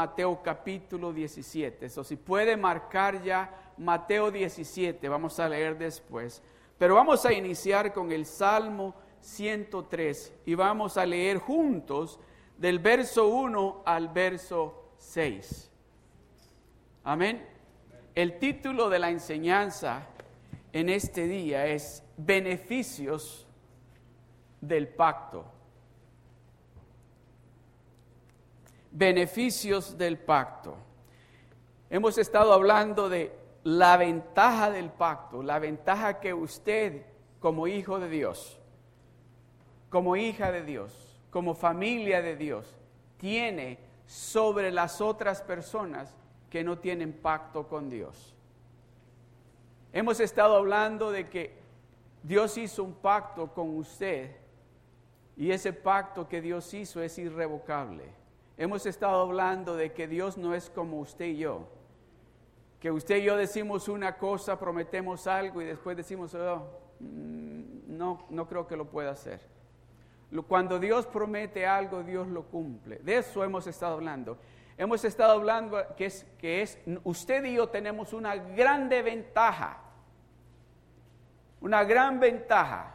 Mateo capítulo 17. Eso si puede marcar ya Mateo 17, vamos a leer después. Pero vamos a iniciar con el Salmo 103 y vamos a leer juntos del verso 1 al verso 6. Amén. El título de la enseñanza en este día es Beneficios del Pacto. Beneficios del Pacto. Hemos estado hablando de la ventaja del pacto, la ventaja que usted como hijo de Dios, como hija de Dios, como familia de Dios, tiene sobre las otras personas que no tienen pacto con Dios. Hemos estado hablando de que Dios hizo un pacto con usted y ese pacto que Dios hizo es irrevocable. Hemos estado hablando de que Dios no es como usted y yo que usted y yo decimos una cosa, prometemos algo y después decimos, oh, mm, no, no creo que lo pueda hacer. Cuando Dios promete algo, Dios lo cumple. De eso hemos estado hablando. Hemos estado hablando que es, que es, usted y yo tenemos una grande ventaja, una gran ventaja,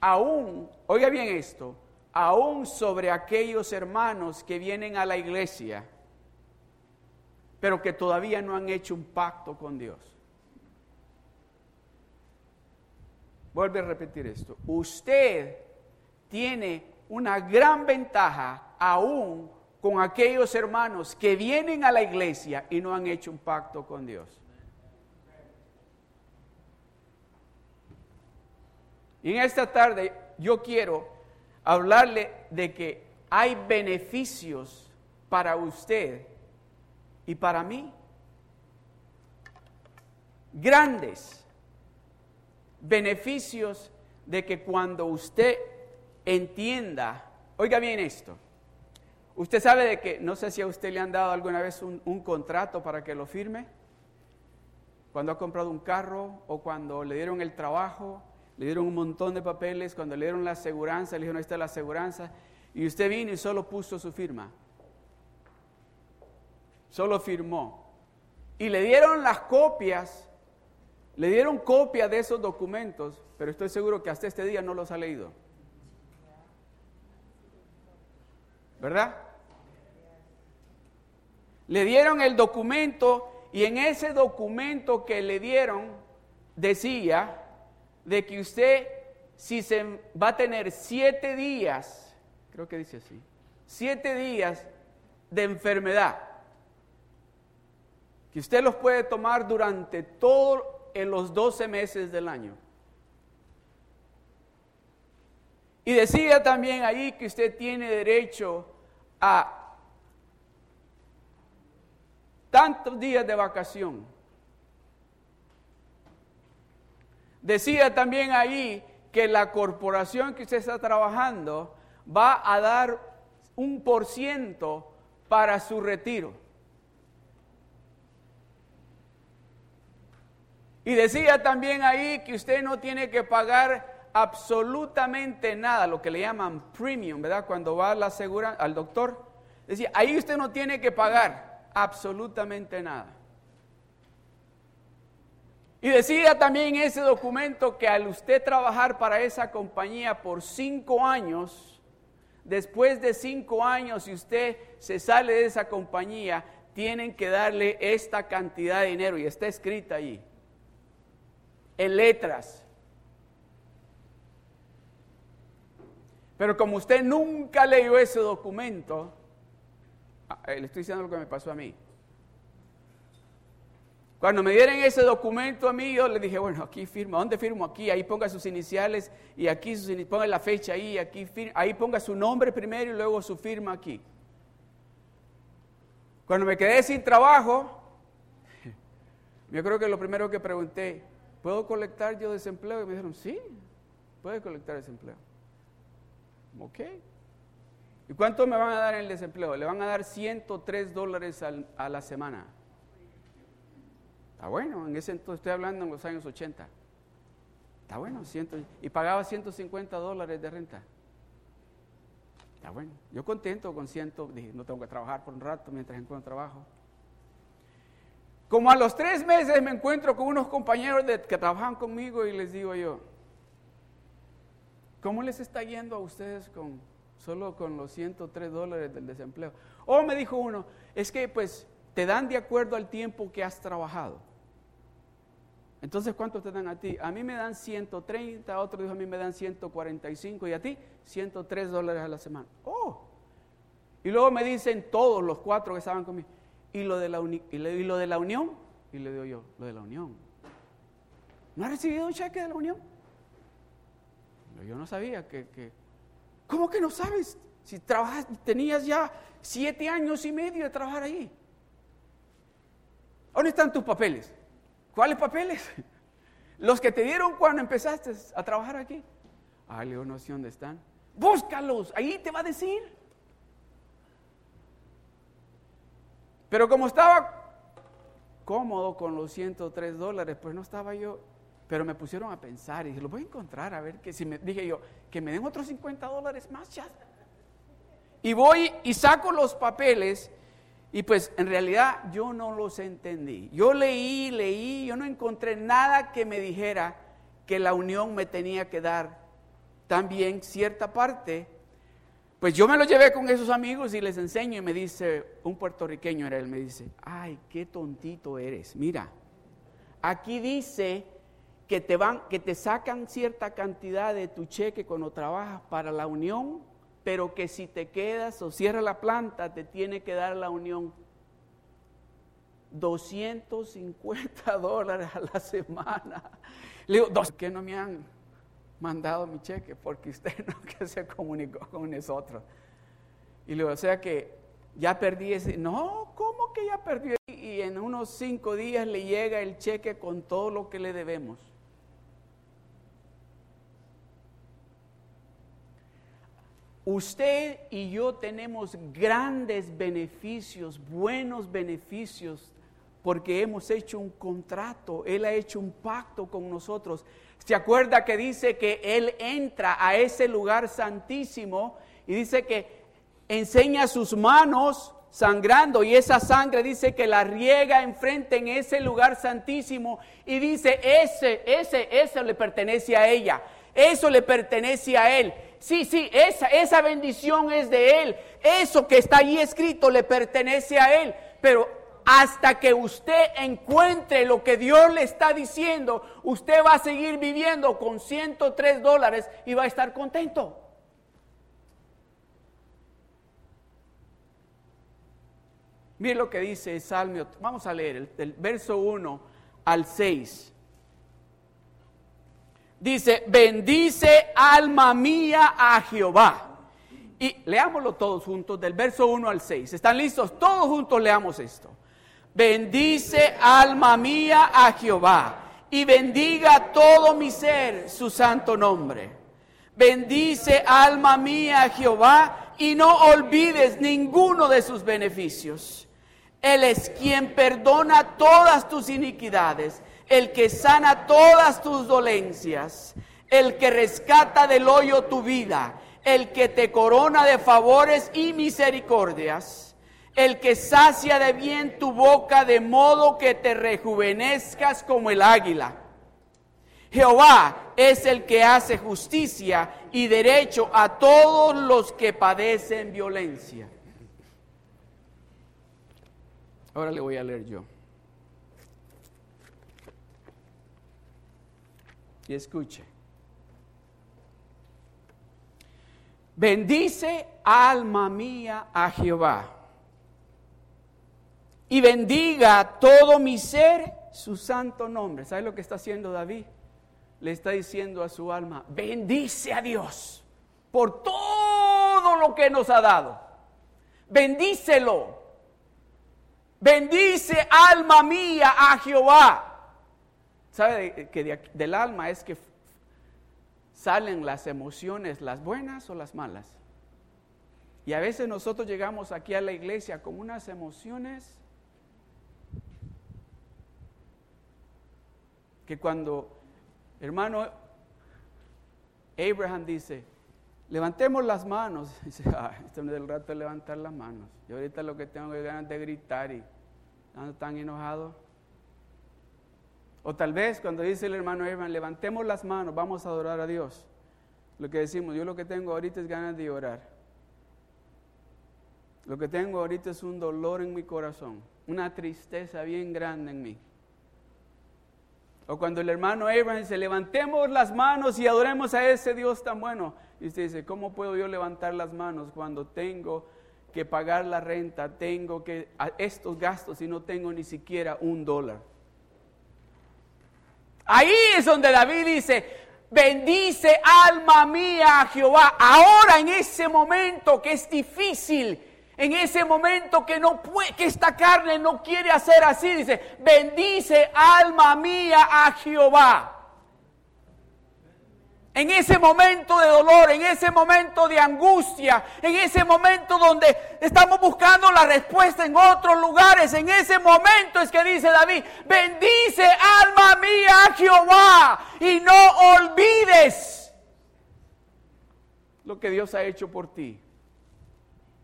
aún, oiga bien esto, aún sobre aquellos hermanos que vienen a la iglesia pero que todavía no han hecho un pacto con Dios. Vuelve a repetir esto. Usted tiene una gran ventaja aún con aquellos hermanos que vienen a la iglesia y no han hecho un pacto con Dios. En esta tarde yo quiero hablarle de que hay beneficios para usted y para mí. Grandes beneficios de que cuando usted entienda, oiga bien esto, usted sabe de que, no sé si a usted le han dado alguna vez un, contrato para que lo firme, cuando ha comprado un carro o cuando le dieron el trabajo, le dieron un montón de papeles, cuando le dieron la aseguranza, le dijeron, ahí está la aseguranza, y usted vino y solo puso su firma solo firmó. Y le dieron las copias, le dieron copia de esos documentos, pero estoy seguro que hasta este día no los ha leído. ¿Verdad? Le dieron el documento y en ese documento que le dieron decía de que usted si se va a tener siete días, creo que dice así, siete días de enfermedad que usted los puede tomar durante todos los 12 meses del año. Y decía también ahí que usted tiene derecho a tantos días de vacación. Decía también ahí que la corporación que usted está trabajando va a dar un por ciento para su retiro. Y decía también ahí que usted no tiene que pagar absolutamente nada, lo que le llaman premium, ¿verdad? Cuando va la segura, al doctor. Decía, ahí usted no tiene que pagar absolutamente nada. Y decía también ese documento que al usted trabajar para esa compañía por cinco años, después de cinco años, si usted se sale de esa compañía, tienen que darle esta cantidad de dinero y está escrita ahí en letras. Pero como usted nunca leyó ese documento, ah, eh, le estoy diciendo lo que me pasó a mí. Cuando me dieron ese documento a mí, yo le dije, bueno, aquí firma, ¿dónde firmo? Aquí, ahí ponga sus iniciales y aquí ponga la fecha ahí, aquí ahí ponga su nombre primero y luego su firma aquí. Cuando me quedé sin trabajo, yo creo que lo primero que pregunté, ¿puedo colectar yo desempleo? Y me dijeron, sí, puede colectar desempleo. Ok. ¿Y cuánto me van a dar en el desempleo? Le van a dar 103 dólares a la semana. Está bueno, en ese entonces estoy hablando en los años 80. Está bueno, y pagaba 150 dólares de renta. Está bueno. Yo contento con ciento, dije, no tengo que trabajar por un rato mientras encuentro trabajo. Como a los tres meses me encuentro con unos compañeros que trabajan conmigo y les digo yo, ¿cómo les está yendo a ustedes con solo con los 103 dólares del desempleo? O me dijo uno, es que pues te dan de acuerdo al tiempo que has trabajado. Entonces, ¿cuánto te dan a ti? A mí me dan 130, otro dijo a mí me dan 145 y a ti 103 dólares a la semana. Oh. Y luego me dicen todos los cuatro que estaban conmigo, ¿y lo de la, y lo de la unión? Y le digo yo, lo de la unión. ¿No has recibido un cheque de la unión? Yo no sabía que, que ¿Cómo que no sabes? Si trabajas, tenías ya siete años y medio de trabajar ahí. ¿Dónde están tus papeles? ¿Cuáles papeles? Los que te dieron cuando empezaste a trabajar aquí. Ah, Leo, no sé dónde están. Búscalos, ahí te va a decir. Pero como estaba cómodo con los 103 dólares, pues no estaba yo. Pero me pusieron a pensar y dije, lo voy a encontrar, a ver que si me dije yo, que me den otros 50 dólares más ya. Y voy y saco los papeles y pues en realidad yo no los entendí. Yo leí, leí, yo no encontré nada que me dijera que la unión me tenía que dar también cierta parte. Pues yo me lo llevé con esos amigos y les enseño y me dice, un puertorriqueño era él, me dice, ay, qué tontito eres. Mira, aquí dice que te van, que te sacan cierta cantidad de tu cheque cuando trabajas para la unión pero que si te quedas o cierras la planta, te tiene que dar la unión 250 dólares a la semana. Le digo, ¿por qué no me han mandado mi cheque? Porque usted no que se comunicó con nosotros. Y le digo, o sea que ya perdí ese. No, ¿cómo que ya perdió? Y en unos cinco días le llega el cheque con todo lo que le debemos. Usted y yo tenemos grandes beneficios, buenos beneficios, porque hemos hecho un contrato, Él ha hecho un pacto con nosotros. ¿Se acuerda que dice que Él entra a ese lugar santísimo y dice que enseña sus manos sangrando y esa sangre dice que la riega enfrente en ese lugar santísimo y dice, ese, ese, ese le pertenece a ella, eso le pertenece a Él sí, sí, esa, esa bendición es de Él. Eso que está ahí escrito le pertenece a Él. Pero hasta que usted encuentre lo que Dios le está diciendo, usted va a seguir viviendo con 103 dólares y va a estar contento. Mire lo que dice Salmo, vamos a leer el, el verso 1 al 6. Dice, bendice alma mía a Jehová. Y leámoslo todos juntos, del verso 1 al 6. ¿Están listos? Todos juntos leamos esto. Bendice alma mía a Jehová y bendiga todo mi ser su santo nombre. Bendice alma mía a Jehová y no olvides ninguno de sus beneficios. Él es quien perdona todas tus iniquidades el que sana todas tus dolencias, el que rescata del hoyo tu vida, el que te corona de favores y misericordias, el que sacia de bien tu boca de modo que te rejuvenezcas como el águila. Jehová es el que hace justicia y derecho a todos los que padecen violencia. Ahora le voy a leer yo. Y escuche. Bendice alma mía a Jehová y bendiga todo mi ser su santo nombre. ¿Sabe lo que está haciendo David? Le está diciendo a su alma, bendice a Dios por todo lo que nos ha dado. Bendícelo. Bendice alma mía a Jehová. ¿Sabe que del alma es que salen las emociones, las buenas o las malas? Y a veces nosotros llegamos aquí a la iglesia con unas emociones que cuando hermano Abraham dice, levantemos las manos. dice, ah, esto no es el rato de levantar las manos. Yo ahorita lo que tengo es ganas de gritar y ando tan enojado. O tal vez cuando dice el hermano Evan, levantemos las manos, vamos a adorar a Dios. Lo que decimos, yo lo que tengo ahorita es ganas de orar. Lo que tengo ahorita es un dolor en mi corazón, una tristeza bien grande en mí. O cuando el hermano Abraham dice, levantemos las manos y adoremos a ese Dios tan bueno. Y usted dice, ¿cómo puedo yo levantar las manos cuando tengo que pagar la renta, tengo que estos gastos y no tengo ni siquiera un dólar? Ahí es donde David dice, bendice alma mía a Jehová. Ahora en ese momento que es difícil, en ese momento que no puede, que esta carne no quiere hacer así, dice, bendice alma mía a Jehová. En ese momento de dolor, en ese momento de angustia, en ese momento donde estamos buscando la respuesta en otros lugares, en ese momento es que dice David, bendice alma mía a Jehová y no olvides lo que Dios ha hecho por ti.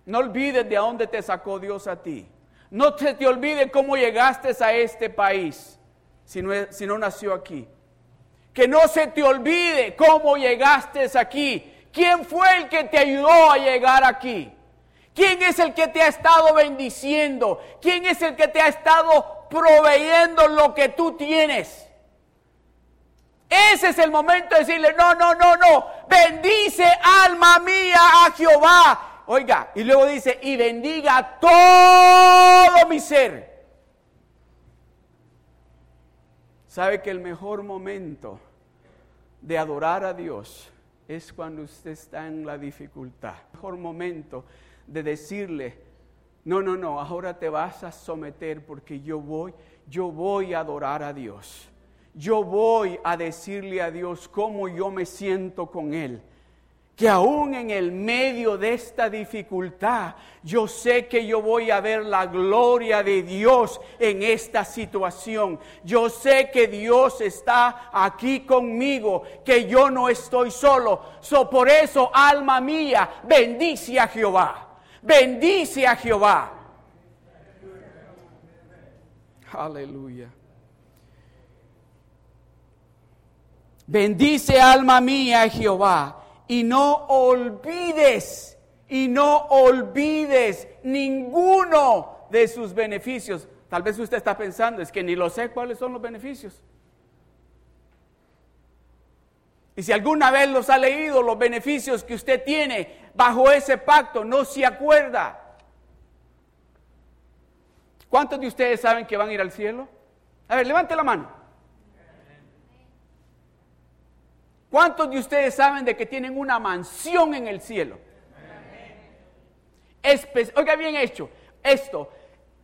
No olvides de dónde te sacó Dios a ti. No te, te olvides cómo llegaste a este país si no, si no nació aquí. Que no se te olvide cómo llegaste aquí. ¿Quién fue el que te ayudó a llegar aquí? ¿Quién es el que te ha estado bendiciendo? ¿Quién es el que te ha estado proveyendo lo que tú tienes? Ese es el momento de decirle, no, no, no, no, bendice alma mía a Jehová Oiga, y luego dice, y bendiga todo mi ser. ¿Sabe que el mejor momento de adorar a Dios es cuando usted está en la dificultad? El mejor momento de decirle, no, no, no, ahora te vas a someter porque yo voy, yo voy a adorar a Dios. Yo voy a decirle a Dios cómo yo me siento con Él que aún en el medio de esta dificultad, yo sé que yo voy a ver la gloria de Dios en esta situación. Yo sé que Dios está aquí conmigo, que yo no estoy solo. So, por eso, alma mía, bendice a Jehová. Bendice a Jehová. Aleluya. Bendice alma mía Jehová y no olvides, y no olvides ninguno de sus beneficios. Tal vez usted está pensando, es que ni lo sé cuáles son los beneficios. Y si alguna vez los ha leído, los beneficios que usted tiene bajo ese pacto, no se acuerda. ¿Cuántos de ustedes saben que van a ir al cielo? A ver, levante la mano. ¿Cuántos de ustedes saben de que tienen una mansión en el cielo? oiga bien hecho, esto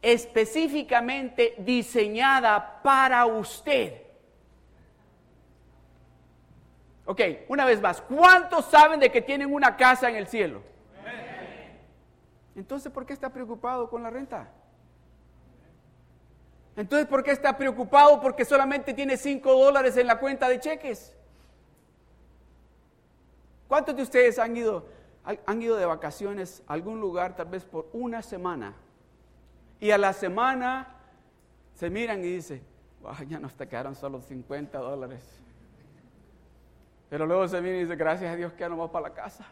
específicamente diseñada para usted. Ok, una vez más, ¿cuántos saben de que tienen una casa en el cielo? Entonces, ¿por qué está preocupado con la renta? Entonces, ¿por qué está preocupado porque solamente tiene 5 dólares en la cuenta de cheques? ¿Cuántos de ustedes han ido, han ido de vacaciones a algún lugar tal vez por una semana? Y a la semana se miran y dicen, ya nos te quedaron solo 50 dólares. Pero luego se miran y dicen, gracias a Dios que ya no vamos para la casa.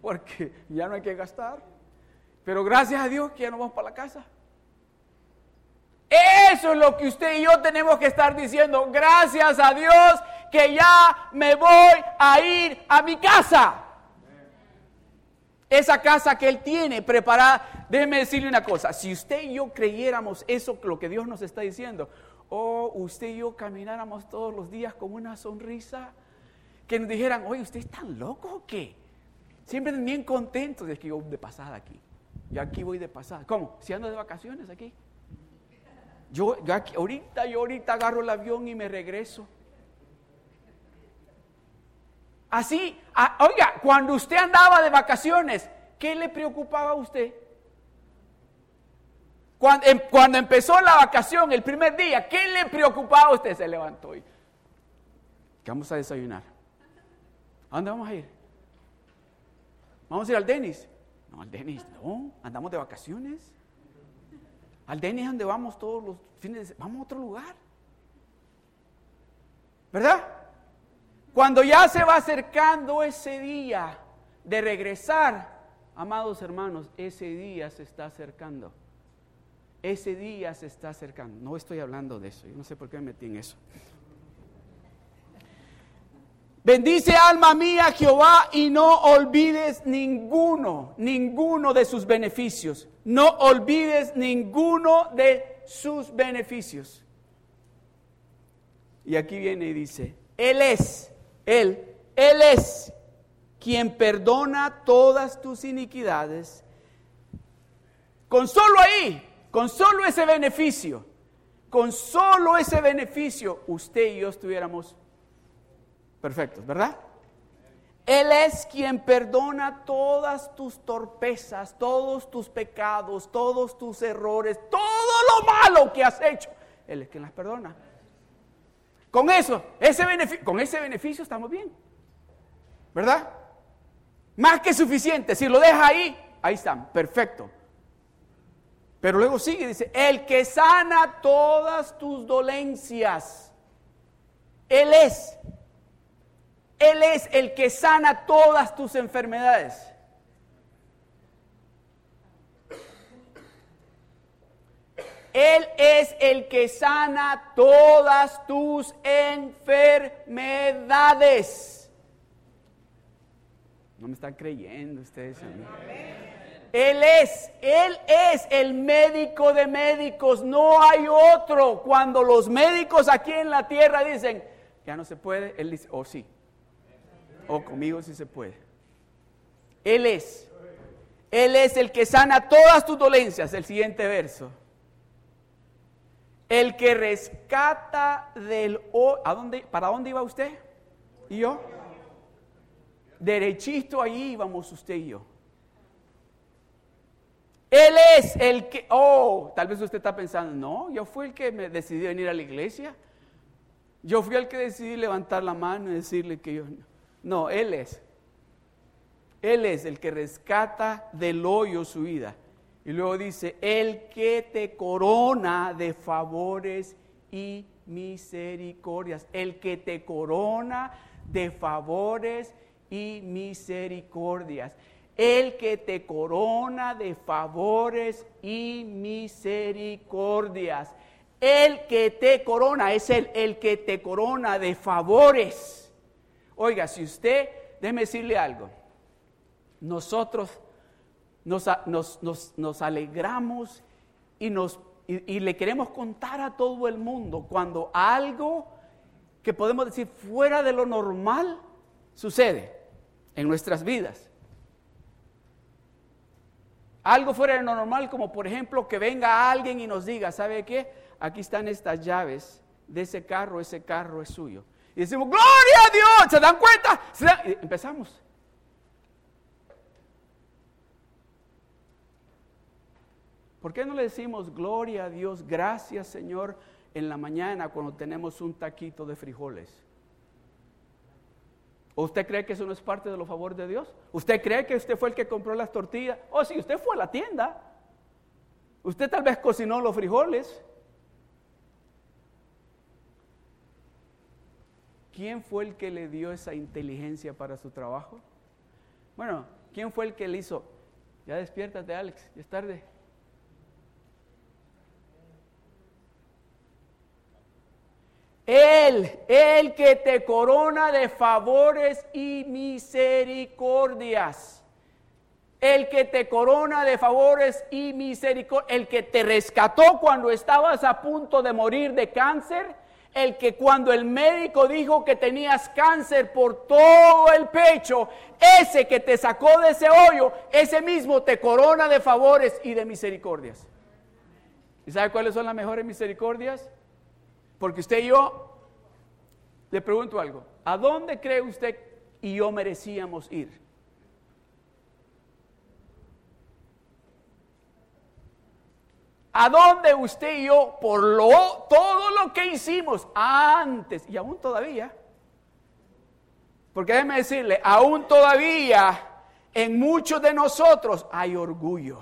Porque ya no hay que gastar. Pero gracias a Dios que ya no vamos para la casa. Eso es lo que usted y yo tenemos que estar diciendo. Gracias a Dios que ya me voy a ir a mi casa. Esa casa que Él tiene preparada. Déjeme decirle una cosa. Si usted y yo creyéramos eso, lo que Dios nos está diciendo, o usted y yo camináramos todos los días con una sonrisa, que nos dijeran, oye, ¿usted es tan loco o qué? Siempre bien contentos de que yo de pasada aquí. Yo aquí voy de pasada. ¿Cómo? Si ando de vacaciones aquí. Yo, ahorita, yo ahorita agarro el avión y me regreso. Así, oiga, cuando usted andaba de vacaciones, ¿qué le preocupaba a usted? Cuando, em, cuando, empezó la vacación, el primer día, ¿qué le preocupaba a usted? Se levantó y, ¿qué vamos a desayunar? ¿A dónde vamos a ir? Vamos a ir al Denis. No, al Denis no, andamos de vacaciones. Al Denis es donde vamos todos los fines de semana. Vamos a otro lugar. ¿Verdad? Cuando ya se va acercando ese día de regresar, amados hermanos, ese día se está acercando. Ese día se está acercando. No estoy hablando de eso. Yo no sé por qué me metí en eso. Bendice alma mía Jehová y no olvides ninguno, ninguno de sus beneficios. No olvides ninguno de sus beneficios. Y aquí viene y dice, Él es, Él, Él es quien perdona todas tus iniquidades. Con solo ahí, con solo ese beneficio, con solo ese beneficio, usted y yo estuviéramos perfectos, ¿verdad? Él es quien perdona todas tus torpezas, todos tus pecados, todos tus errores, todo lo malo que has hecho. Él es quien las perdona. Con eso, ese beneficio, con ese beneficio estamos bien. ¿Verdad? Más que suficiente. Si lo deja ahí, ahí están, perfecto. Pero luego sigue, dice, el que sana todas tus dolencias. Él es. Él es el que sana todas tus enfermedades. Él es el que sana todas tus enfermedades. No me están creyendo ustedes. Él es, Él es el médico de médicos, no hay otro. Cuando los médicos aquí en la tierra dicen, ya no se puede, Él dice, oh sí, o conmigo sí se puede. Él es, Él es el que sana todas tus dolencias, el siguiente verso. El que rescata del... ¿a dónde, ¿Para dónde iba usted? ¿Y yo? Derechito ahí íbamos usted y yo. Él es el que, oh, tal vez usted está pensando, no, yo fui el que me decidí venir a la iglesia. Yo fui el que decidí levantar la mano y decirle que yo... No, Él es. Él es el que rescata del hoyo su vida. Y luego dice, el que te corona de favores y misericordias. El que te corona de favores y misericordias. El que te corona de favores y misericordias. El que te corona es el, el que te corona de favores. Oiga, si usted, déjeme decirle algo. Nosotros nos, nos, alegramos y, nos, y le queremos contar a todo el mundo cuando algo que podemos decir fuera de lo normal sucede en nuestras vidas. Algo fuera de lo normal, como por ejemplo que venga alguien y nos diga, ¿sabe qué? Aquí están estas llaves de ese carro, ese carro es suyo. Y decimos, gloria a Dios, ¿se dan cuenta? empezamos. ¿Por qué no le decimos, gloria a Dios, gracias Señor, en la mañana cuando tenemos un taquito de frijoles? ¿O usted cree que eso no es parte de los favores de Dios? ¿Usted cree que usted fue el que compró las tortillas? O oh, si usted fue a la tienda. Usted tal vez cocinó los frijoles. ¿Quién fue el que le dio esa inteligencia para su trabajo? Bueno, ¿quién fue el que le hizo? Ya despiértate, Alex, ya es tarde. Él, el que te corona de favores y misericordias. El que te corona de favores y misericordias. El que te rescató cuando estabas a punto de morir de cáncer. El que cuando el médico dijo que tenías cáncer por todo el pecho, ese que te sacó de ese hoyo, ese mismo te corona de favores y de misericordias. ¿Y sabe cuáles son las mejores misericordias? Porque usted y yo, le pregunto algo, ¿a dónde cree usted y yo merecíamos ir? ¿A dónde usted y yo, por lo, todo lo que hicimos antes y aún todavía? Porque déjeme decirle, aún todavía en muchos de nosotros hay orgullo.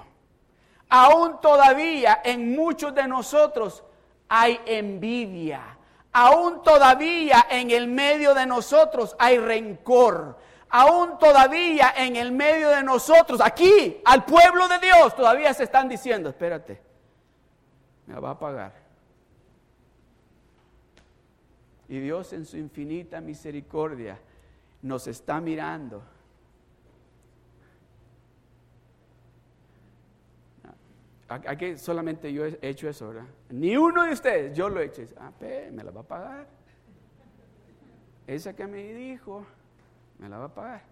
Aún todavía en muchos de nosotros hay envidia. Aún todavía en el medio de nosotros hay rencor. Aún todavía en el medio de nosotros, aquí, al pueblo de Dios, todavía se están diciendo, espérate, me va a pagar. Y Dios en su infinita misericordia nos está mirando. Aquí solamente yo he hecho eso, ¿verdad? Ni uno de ustedes, yo lo he hecho. Ah, me la va a pagar. Esa que me dijo, me la va a pagar.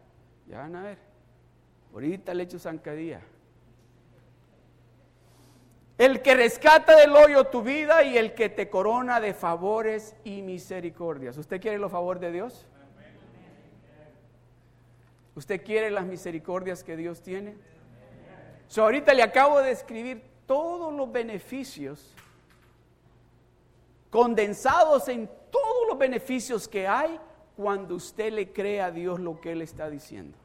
Ya van a ver. Ahorita le echo zancadilla. El que rescata del hoyo tu vida y el que te corona de favores y misericordias. ¿Usted quiere los favores de Dios? ¿Usted quiere las misericordias que Dios tiene? So, ahorita le acabo de escribir todos los beneficios condensados en todos los beneficios que hay cuando usted le cree a Dios lo que Él está diciendo.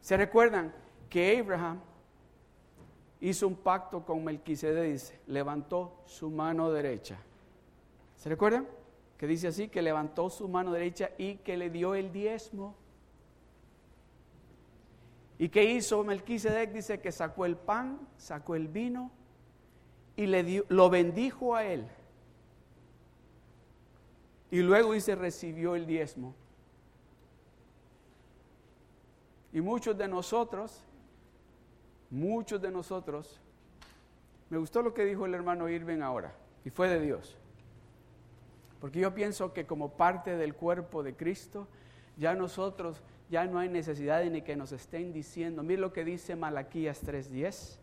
¿Se recuerdan que Abraham hizo un pacto con Melquisedec? Dice, levantó su mano derecha. ¿Se recuerdan? Que dice así, que levantó su mano derecha y que le dio el diezmo. ¿Y qué hizo Melquisedec? Dice que sacó el pan, sacó el vino y le dio, lo bendijo a él. Y luego dice, recibió el diezmo. Y muchos de nosotros, muchos de nosotros, me gustó lo que dijo el hermano Irving ahora, y fue de Dios. Porque yo pienso que como parte del cuerpo de Cristo, ya nosotros ya no hay necesidad de ni que nos estén diciendo. Mire lo que dice Malaquías 3:10.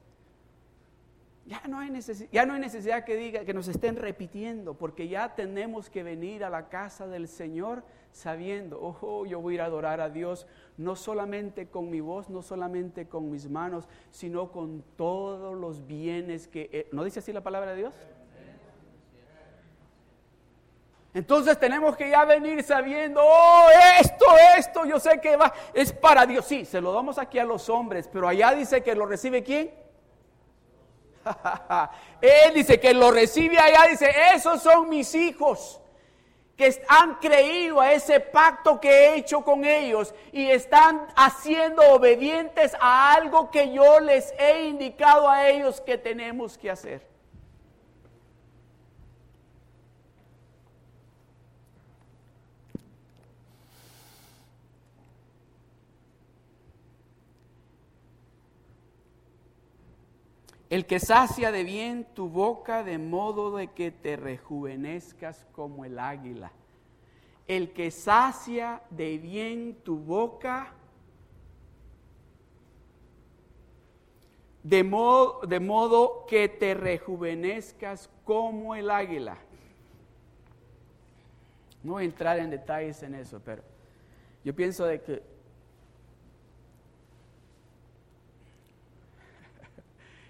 Ya no, hay necesidad, ya no hay necesidad que diga que nos estén repitiendo, porque ya tenemos que venir a la casa del Señor sabiendo, ojo, yo voy a ir a adorar a Dios no solamente con mi voz, no solamente con mis manos, sino con todos los bienes que ¿no dice así la palabra de Dios? Entonces tenemos que ya venir sabiendo, oh, esto, esto, yo sé que va, es para Dios. Sí, se lo damos aquí a los hombres, pero allá dice que lo recibe quién? Él dice que lo recibe allá, dice, esos son mis hijos que han creído a ese pacto que he hecho con ellos y están haciendo obedientes a algo que yo les he indicado a ellos que tenemos que hacer. El que sacia de bien tu boca de modo de que te rejuvenezcas como el águila. El que sacia de bien tu boca de modo, de modo que te rejuvenezcas como el águila. No voy a entrar en detalles en eso, pero yo pienso de que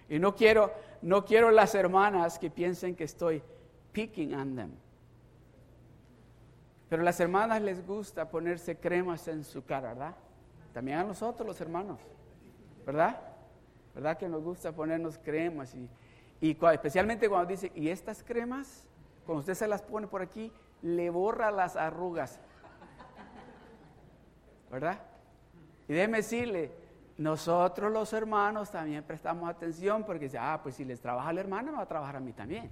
Y no quiero, no quiero las hermanas que piensen que estoy picking on them. Pero a las hermanas les gusta ponerse cremas en su cara, ¿verdad? También a nosotros los hermanos, ¿verdad? ¿Verdad que nos gusta ponernos cremas? Y, y especialmente cuando dice, ¿y estas cremas? Cuando usted se las pone por aquí, le borra las arrugas. ¿Verdad? Y déjeme decirle, nosotros los hermanos también prestamos atención porque dice, ah, pues si les trabaja la hermana, me va a trabajar a mí también.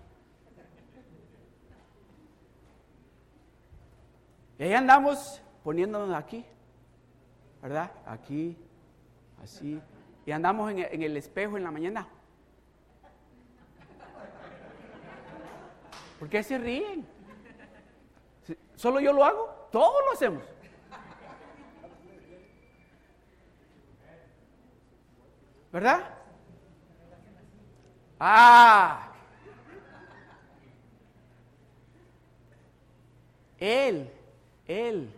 Y ahí andamos poniéndonos aquí, ¿verdad? Aquí, así. Y andamos en, en el espejo en la mañana. ¿Por qué se ríen? ¿Solo yo lo hago? Todos lo hacemos. ¿Verdad? Ah. Él, él,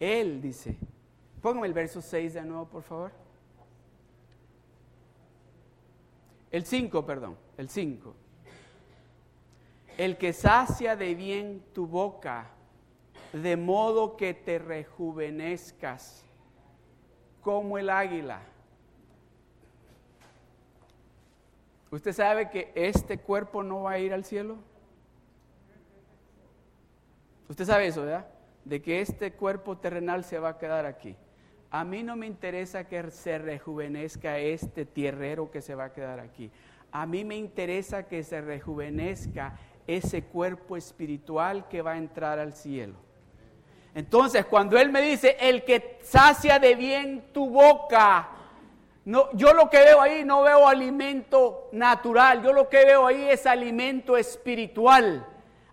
él dice. Póngame el verso 6 de nuevo, por favor. El 5, perdón, el 5. El que sacia de bien tu boca, de modo que te rejuvenezcas como el águila. ¿Usted sabe que este cuerpo no va a ir al cielo? Usted sabe eso, ¿verdad? De que este cuerpo terrenal se va a quedar aquí. A mí no me interesa que se rejuvenezca este tierrero que se va a quedar aquí. A mí me interesa que se rejuvenezca ese cuerpo espiritual que va a entrar al cielo. Entonces, cuando Él me dice, el que sacia de bien tu boca, no, yo lo que veo ahí no veo alimento natural, yo lo que veo ahí es alimento espiritual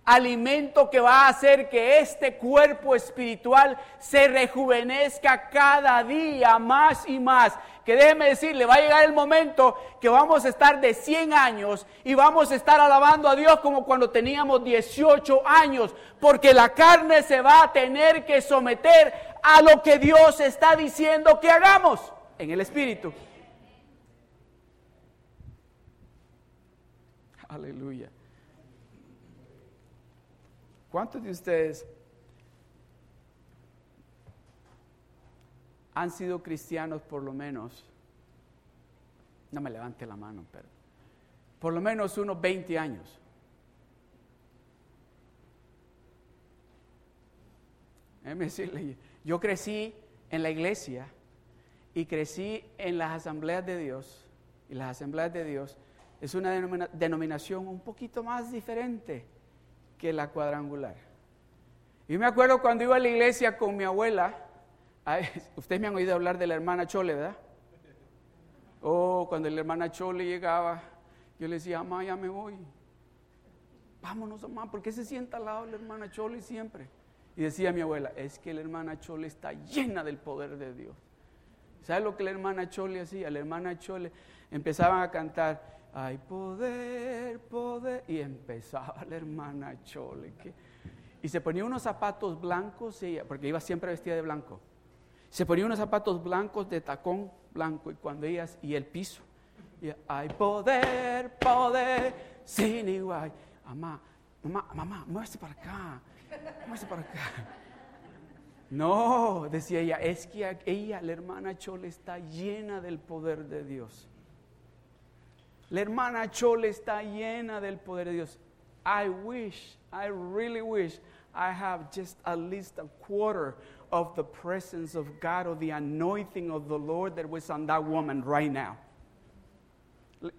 alimento que va a hacer que este cuerpo espiritual se rejuvenezca cada día más y más. Que déjeme decirle, va a llegar el momento que vamos a estar de 100 años y vamos a estar alabando a Dios como cuando teníamos 18 años, porque la carne se va a tener que someter a lo que Dios está diciendo que hagamos en el espíritu. Aleluya. ¿Cuántos de ustedes han sido cristianos por lo menos? No me levante la mano, pero por lo menos unos 20 años. Decirle, yo crecí en la iglesia y crecí en las asambleas de Dios. Y las asambleas de Dios es una denominación un poquito más diferente que la cuadrangular. Y me acuerdo cuando iba a la iglesia con mi abuela, ustedes me han oído hablar de la hermana Chole, ¿verdad? Oh, cuando la hermana Chole llegaba, yo le decía, mamá, ya me voy. Vámonos, mamá, ¿por qué se sienta al lado de la hermana Chole siempre? Y decía mi abuela, es que la hermana Chole está llena del poder de Dios. ¿Sabe lo que la hermana Chole hacía? La hermana Chole empezaban a cantar, hay poder, poder. Y empezaba la hermana Chole. Y se ponía unos zapatos blancos, porque iba siempre vestida de blanco. Se ponía unos zapatos blancos de tacón blanco y cuando ellas, y el piso. Y hay poder, poder, sin igual. Mamá, mamá, mamá, muévese para acá, muévese para acá. No, decía ella, es que ella, la hermana Chole, está llena del poder de Dios. La hermana Chole está llena del poder de Dios. I wish, I really wish I have just at least a quarter of the presence of God or the anointing of the Lord that was on that woman right now.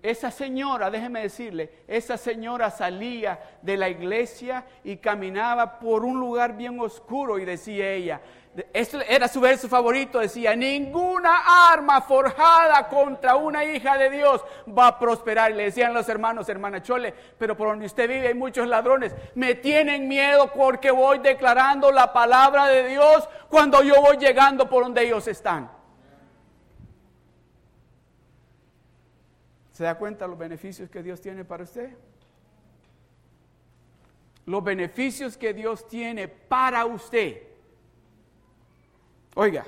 Esa señora, déjeme decirle, esa señora salía de la iglesia y caminaba por un lugar bien oscuro y decía ella, esto era su verso favorito, decía, ninguna arma forjada contra una hija de Dios va a prosperar. Le decían los hermanos, hermana Chole, pero por donde usted vive hay muchos ladrones. Me tienen miedo porque voy declarando la palabra de Dios cuando yo voy llegando por donde ellos están. ¿Se da cuenta los beneficios que Dios tiene para usted? Los beneficios que Dios tiene para usted. Oiga,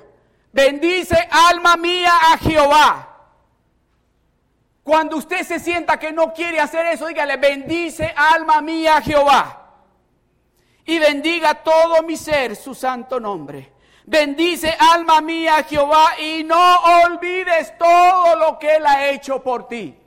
bendice alma mía a Jehová. Cuando usted se sienta que no quiere hacer eso, dígale, bendice alma mía a Jehová. Y bendiga todo mi ser su santo nombre. Bendice alma mía Jehová y no olvides todo lo que Él ha hecho por ti.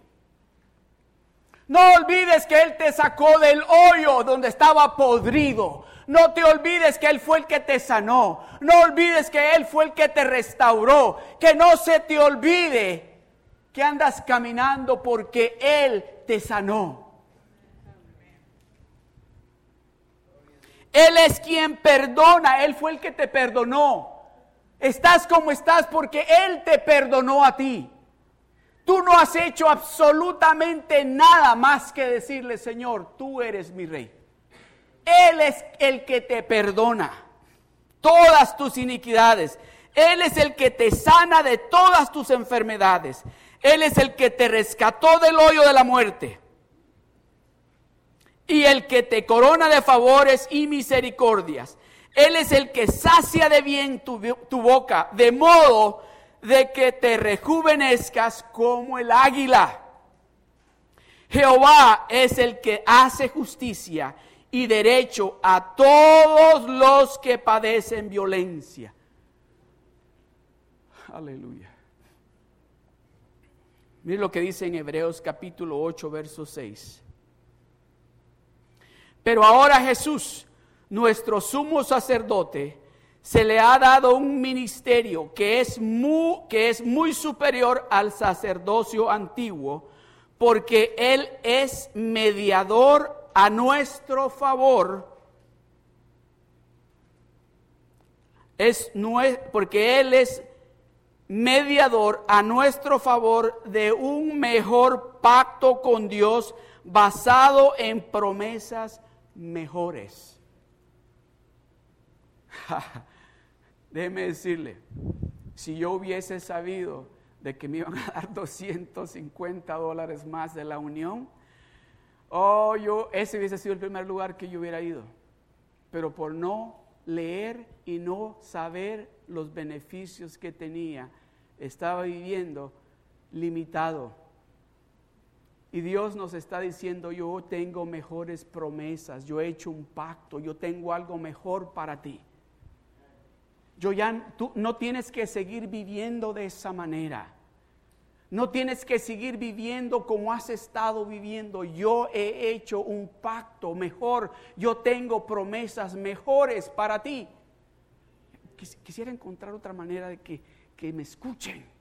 No olvides que Él te sacó del hoyo donde estaba podrido. No te olvides que Él fue el que te sanó. No olvides que Él fue el que te restauró. Que no se te olvide que andas caminando porque Él te sanó. Él es quien perdona, Él fue el que te perdonó. Estás como estás porque Él te perdonó a ti. Tú no has hecho absolutamente nada más que decirle, Señor, tú eres mi rey. Él es el que te perdona todas tus iniquidades. Él es el que te sana de todas tus enfermedades. Él es el que te rescató del hoyo de la muerte y el que te corona de favores y misericordias. Él es el que sacia de bien tu, boca, de modo de que te rejuvenezcas como el águila. Jehová es el que hace justicia y derecho a todos los que padecen violencia. Aleluya. Mire lo que dice en Hebreos capítulo 8, verso 6. Pero ahora Jesús, nuestro sumo sacerdote, se le ha dado un ministerio que es muy, que es muy superior al sacerdocio antiguo, porque Él es mediador a nuestro favor. Es, porque Él es mediador a nuestro favor de un mejor pacto con Dios basado en promesas mejores. Déjeme decirle, si yo hubiese sabido de que me iban a dar 250 dólares más de la unión, oh, yo, ese hubiese sido el primer lugar que yo hubiera ido. Pero por no leer y no saber los beneficios que tenía, estaba viviendo limitado. Y Dios nos está diciendo, yo tengo mejores promesas, yo he hecho un pacto, yo tengo algo mejor para ti. Yo ya, tú no tienes que seguir viviendo de esa manera. No tienes que seguir viviendo como has estado viviendo. Yo he hecho un pacto mejor. Yo tengo promesas mejores para ti. Quisiera encontrar otra manera de que, que me escuchen.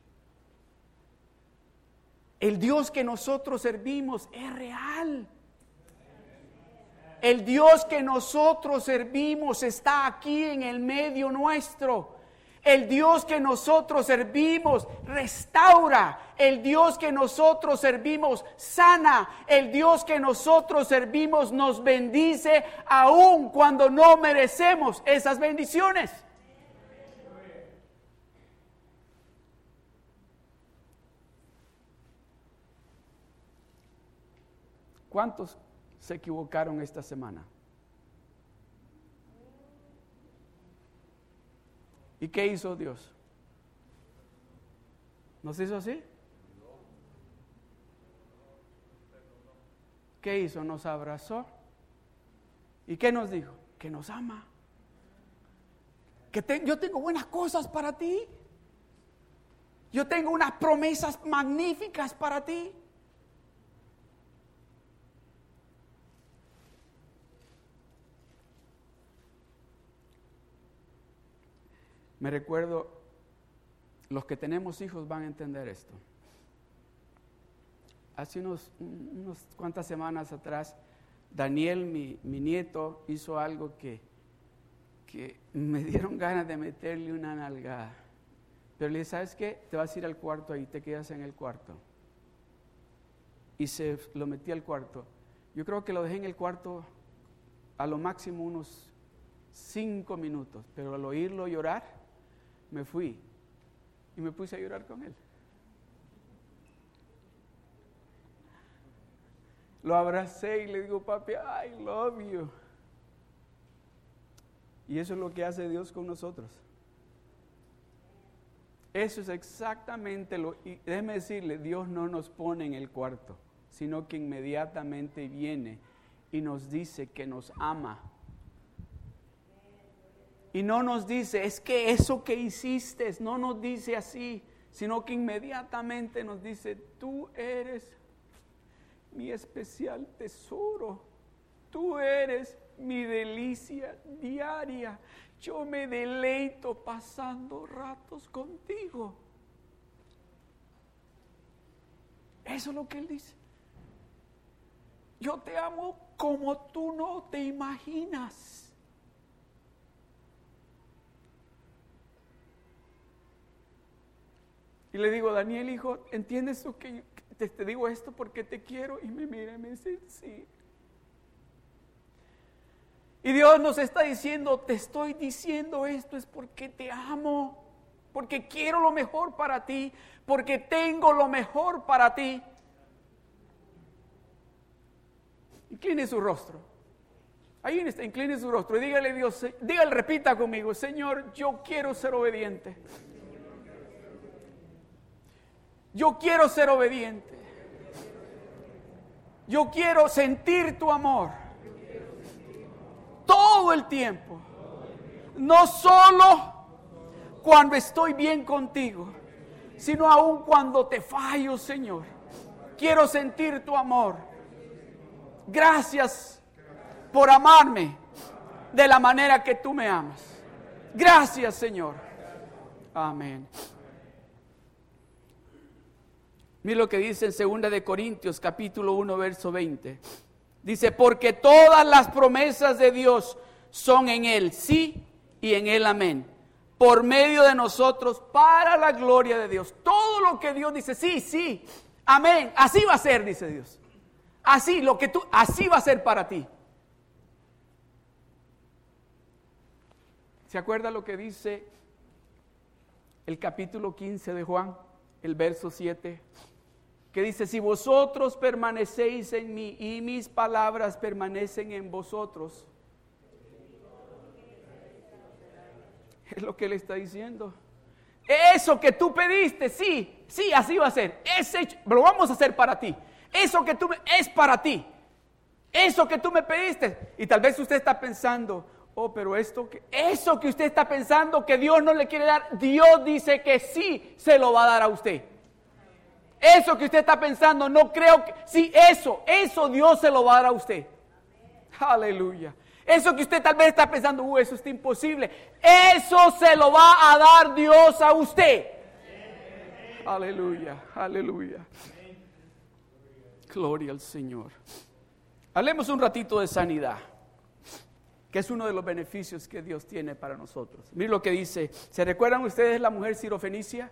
El Dios que nosotros servimos es real. El Dios que nosotros servimos está aquí en el medio nuestro. El Dios que nosotros servimos restaura. El Dios que nosotros servimos sana. El Dios que nosotros servimos nos bendice aun cuando no merecemos esas bendiciones. ¿Cuántos se equivocaron esta semana? ¿Y qué hizo Dios? ¿Nos hizo así? ¿Qué hizo? Nos abrazó. ¿Y qué nos dijo? Que nos ama. Que yo tengo buenas cosas para ti. Yo tengo unas promesas magníficas para ti. Me recuerdo, los que tenemos hijos van a entender esto. Hace unos, unas cuantas semanas atrás, Daniel, mi, nieto, hizo algo que, que me dieron ganas de meterle una nalgada. Pero le dije, ¿sabes qué? Te vas a ir al cuarto ahí, te quedas en el cuarto. Y se lo metí al cuarto. Yo creo que lo dejé en el cuarto a lo máximo unos cinco minutos, pero al oírlo llorar, me fui y me puse a llorar con él. Lo abracé y le digo, papi, I love you. Y eso es lo que hace Dios con nosotros. Eso es exactamente lo... Y déjeme decirle, Dios no nos pone en el cuarto, sino que inmediatamente viene y nos dice que nos ama y no nos dice, es que eso que hiciste, no nos dice así, sino que inmediatamente nos dice, tú eres mi especial tesoro, tú eres mi delicia diaria, yo me deleito pasando ratos contigo. Eso es lo que él dice. Yo te amo como tú no te imaginas. Le digo, Daniel, hijo, ¿entiendes lo que te, te, digo esto porque te quiero? Y me mira y me dice, sí. Y Dios nos está diciendo, te estoy diciendo esto es porque te amo, porque quiero lo mejor para ti, porque tengo lo mejor para ti. Incline su rostro. Ahí está, incline su rostro y dígale Dios, dígale, repita conmigo, Señor, yo quiero ser obediente. Yo quiero ser obediente. Yo quiero sentir tu amor todo el tiempo. No solo cuando estoy bien contigo, sino aun cuando te fallo, Señor. Quiero sentir tu amor. Gracias por amarme de la manera que tú me amas. Gracias, Señor. Amén. Mira lo que dice en 2 de Corintios capítulo 1 verso 20. Dice, porque todas las promesas de Dios son en Él, sí, y en Él, amén. Por medio de nosotros, para la gloria de Dios. Todo lo que Dios dice, sí, sí, amén. Así va a ser, dice Dios. Así, lo que tú, así va a ser para ti. ¿Se acuerda lo que dice el capítulo 15 de Juan, el verso 7? Que dice, si vosotros permanecéis en mí y mis palabras permanecen en vosotros, es lo que él está diciendo. Eso que tú pediste, sí, sí, así va a ser. Ese, lo vamos a hacer para ti. Eso que tú es para ti. Eso que tú me pediste. Y tal vez usted está pensando, oh, pero esto que, eso que usted está pensando que Dios no le quiere dar, Dios dice que sí se lo va a dar a usted. Eso que usted está pensando, no creo que... Sí, eso, eso Dios se lo va a dar a usted. Aleluya. Eso que usted tal vez está pensando, uh, eso está imposible. Eso se lo va a dar Dios a usted. Aleluya, aleluya. Gloria al Señor. Hablemos un ratito de sanidad, que es uno de los beneficios que Dios tiene para nosotros. Miren lo que dice. ¿Se recuerdan ustedes la mujer sirofenicia?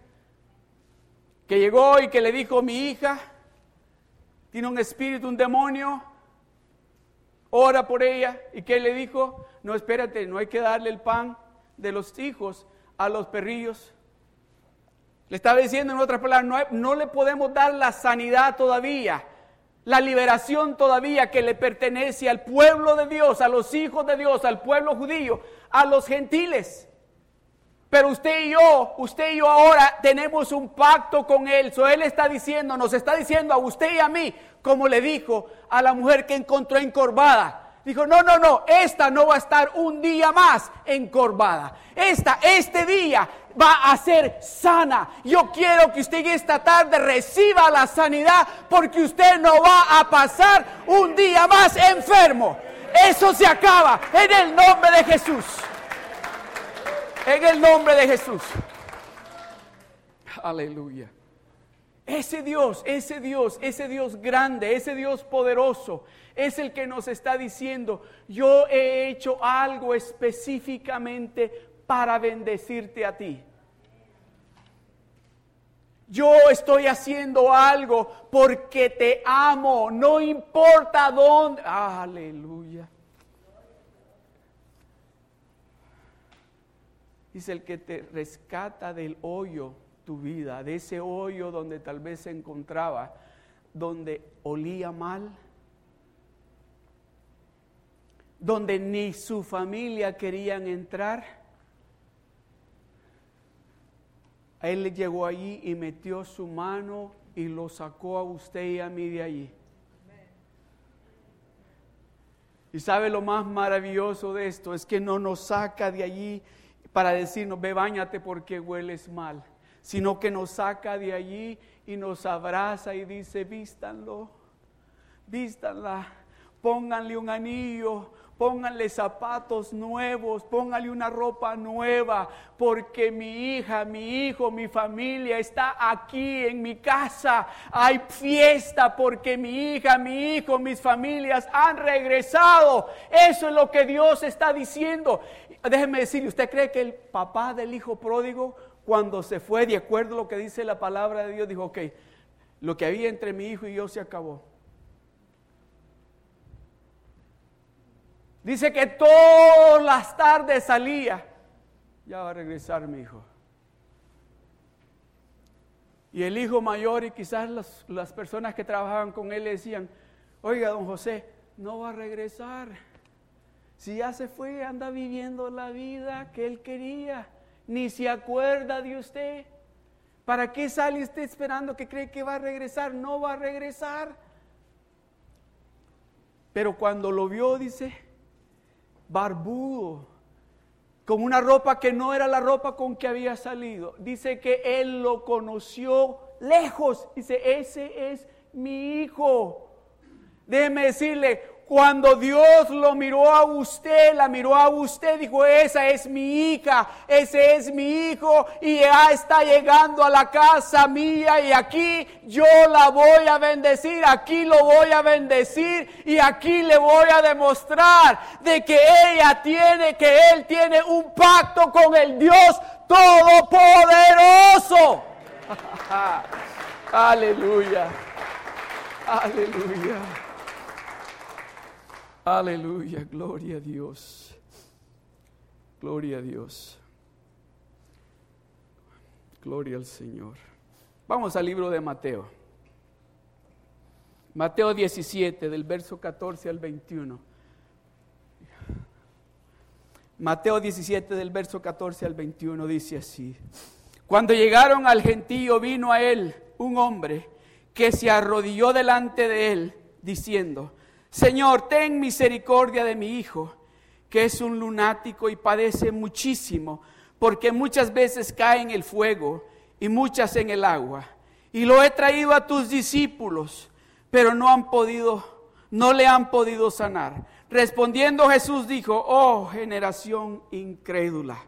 Que llegó y que le dijo, mi hija tiene un espíritu, un demonio, ora por ella. ¿Y que le dijo? No, espérate, no hay que darle el pan de los hijos a los perrillos. Le estaba diciendo en otras palabras, no, no le podemos dar la sanidad todavía, la liberación todavía que le pertenece al pueblo de Dios, a los hijos de Dios, al pueblo judío, a los gentiles. Pero usted y yo, usted y yo ahora tenemos un pacto con Él. So Él está diciendo, nos está diciendo a usted y a mí, como le dijo a la mujer que encontró encorvada. Dijo, no, no, no, esta no va a estar un día más encorvada. Esta, este día va a ser sana. Yo quiero que usted esta tarde reciba la sanidad porque usted no va a pasar un día más enfermo. Eso se acaba en el nombre de Jesús. En el nombre de Jesús. Aleluya. Ese Dios, ese Dios, ese Dios grande, ese Dios poderoso, es el que nos está diciendo, yo he hecho algo específicamente para bendecirte a ti. Yo estoy haciendo algo porque te amo, no importa dónde. Aleluya. Dice el que te rescata del hoyo tu vida, de ese hoyo donde tal vez se encontraba, donde olía mal, donde ni su familia querían entrar. Él llegó allí y metió su mano y lo sacó a usted y a mí de allí. Y sabe lo más maravilloso de esto es que no nos saca de allí para decirnos, ve, bañate porque hueles mal, sino que nos saca de allí y nos abraza y dice, vístanlo, vístanla, pónganle un anillo, pónganle zapatos nuevos, pónganle una ropa nueva, porque mi hija, mi hijo, mi familia está aquí en mi casa. Hay fiesta porque mi hija, mi hijo, mis familias han regresado. Eso es lo que Dios está diciendo déjeme decirle, ¿usted cree que el papá del hijo pródigo, cuando se fue, de acuerdo a lo que dice la palabra de Dios, dijo, ok, lo que había entre mi hijo y yo se acabó? Dice que todas las tardes salía, ya va a regresar mi hijo. Y el hijo mayor y quizás las, las personas que trabajaban con él le decían, oiga, don José, no va a regresar. Si ya se fue, anda viviendo la vida que él quería, ni se acuerda de usted. ¿Para qué sale usted esperando que cree que va a regresar? No va a regresar. Pero cuando lo vio, dice, barbudo, con una ropa que no era la ropa con que había salido. Dice que él lo conoció lejos. Dice, ese es mi hijo. Déjeme decirle, cuando Dios lo miró a usted, la miró a usted, dijo, esa es mi hija, ese es mi hijo y ya está llegando a la casa mía y aquí yo la voy a bendecir, aquí lo voy a bendecir y aquí le voy a demostrar de que ella tiene, que él tiene un pacto con el Dios Todopoderoso. Aleluya. Aleluya. Aleluya, gloria a Dios. Gloria a Dios. Gloria al Señor. Vamos al libro de Mateo. Mateo 17, del verso 14 al 21. Mateo 17, del verso 14 al 21, dice así. Cuando llegaron al gentío, vino a él un hombre que se arrodilló delante de él, diciendo, Señor, ten misericordia de mi hijo, que es un lunático y padece muchísimo, porque muchas veces cae en el fuego y muchas en el agua. Y lo he traído a tus discípulos, pero no han podido, no le han podido sanar. Respondiendo Jesús dijo, oh generación incrédula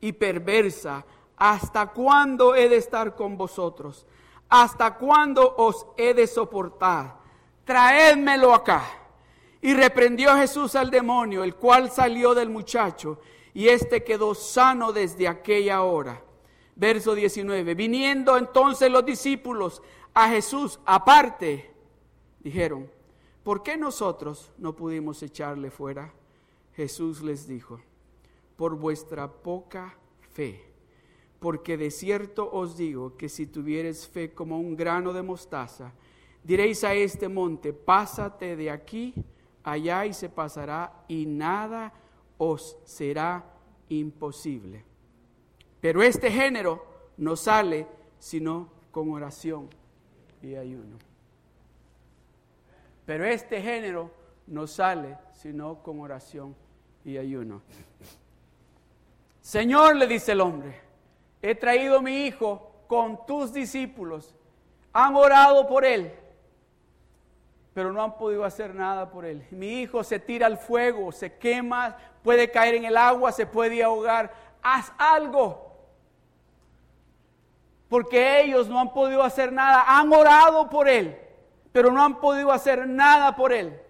y perversa, ¿hasta cuándo he de estar con vosotros? ¿Hasta cuándo os he de soportar? Traédmelo acá. Y reprendió Jesús al demonio, el cual salió del muchacho, y éste quedó sano desde aquella hora. Verso 19. Viniendo entonces los discípulos a Jesús aparte, dijeron, ¿por qué nosotros no pudimos echarle fuera? Jesús les dijo, por vuestra poca fe. Porque de cierto os digo que si tuvieres fe como un grano de mostaza, Diréis a este monte, pásate de aquí allá y se pasará y nada os será imposible. Pero este género no sale sino con oración y ayuno. Pero este género no sale sino con oración y ayuno. Señor, le dice el hombre, he traído a mi hijo con tus discípulos. Han orado por él pero no han podido hacer nada por él. Mi hijo se tira al fuego, se quema, puede caer en el agua, se puede ahogar. Haz algo. Porque ellos no han podido hacer nada. Han orado por él, pero no han podido hacer nada por él.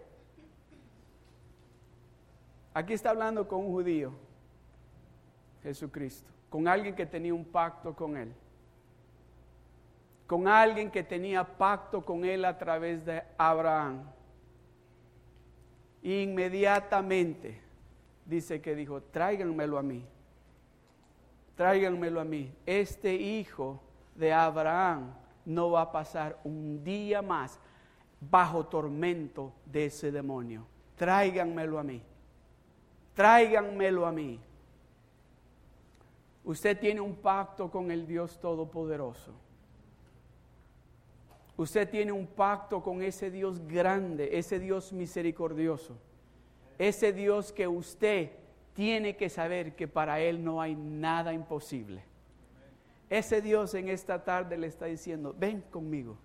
Aquí está hablando con un judío, Jesucristo, con alguien que tenía un pacto con él con alguien que tenía pacto con él a través de Abraham. Inmediatamente dice que dijo, tráiganmelo a mí, tráiganmelo a mí. Este hijo de Abraham no va a pasar un día más bajo tormento de ese demonio. Tráiganmelo a mí, tráiganmelo a mí. Usted tiene un pacto con el Dios Todopoderoso. Usted tiene un pacto con ese Dios grande, ese Dios misericordioso, ese Dios que usted tiene que saber que para Él no hay nada imposible. Ese Dios en esta tarde le está diciendo, ven conmigo,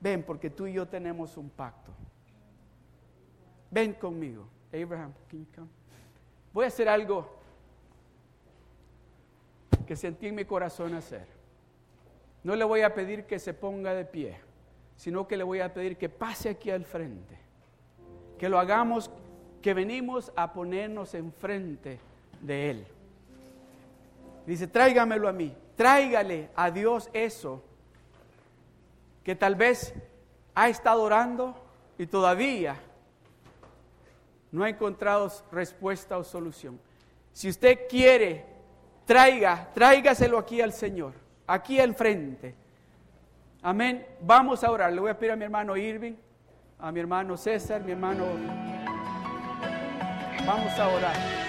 ven porque tú y yo tenemos un pacto. Ven conmigo. Abraham, can you come? Voy a hacer algo que sentí en mi corazón hacer. No le voy a pedir que se ponga de pie, sino que le voy a pedir que pase aquí al frente. Que lo hagamos, que venimos a ponernos enfrente de Él. Dice, tráigamelo a mí, tráigale a Dios eso que tal vez ha estado orando y todavía no ha encontrado respuesta o solución. Si usted quiere, traiga, tráigaselo aquí al Señor aquí al frente. Amén. Vamos a orar. Le voy a pedir a mi hermano Irving, a mi hermano César, mi hermano. Vamos a orar.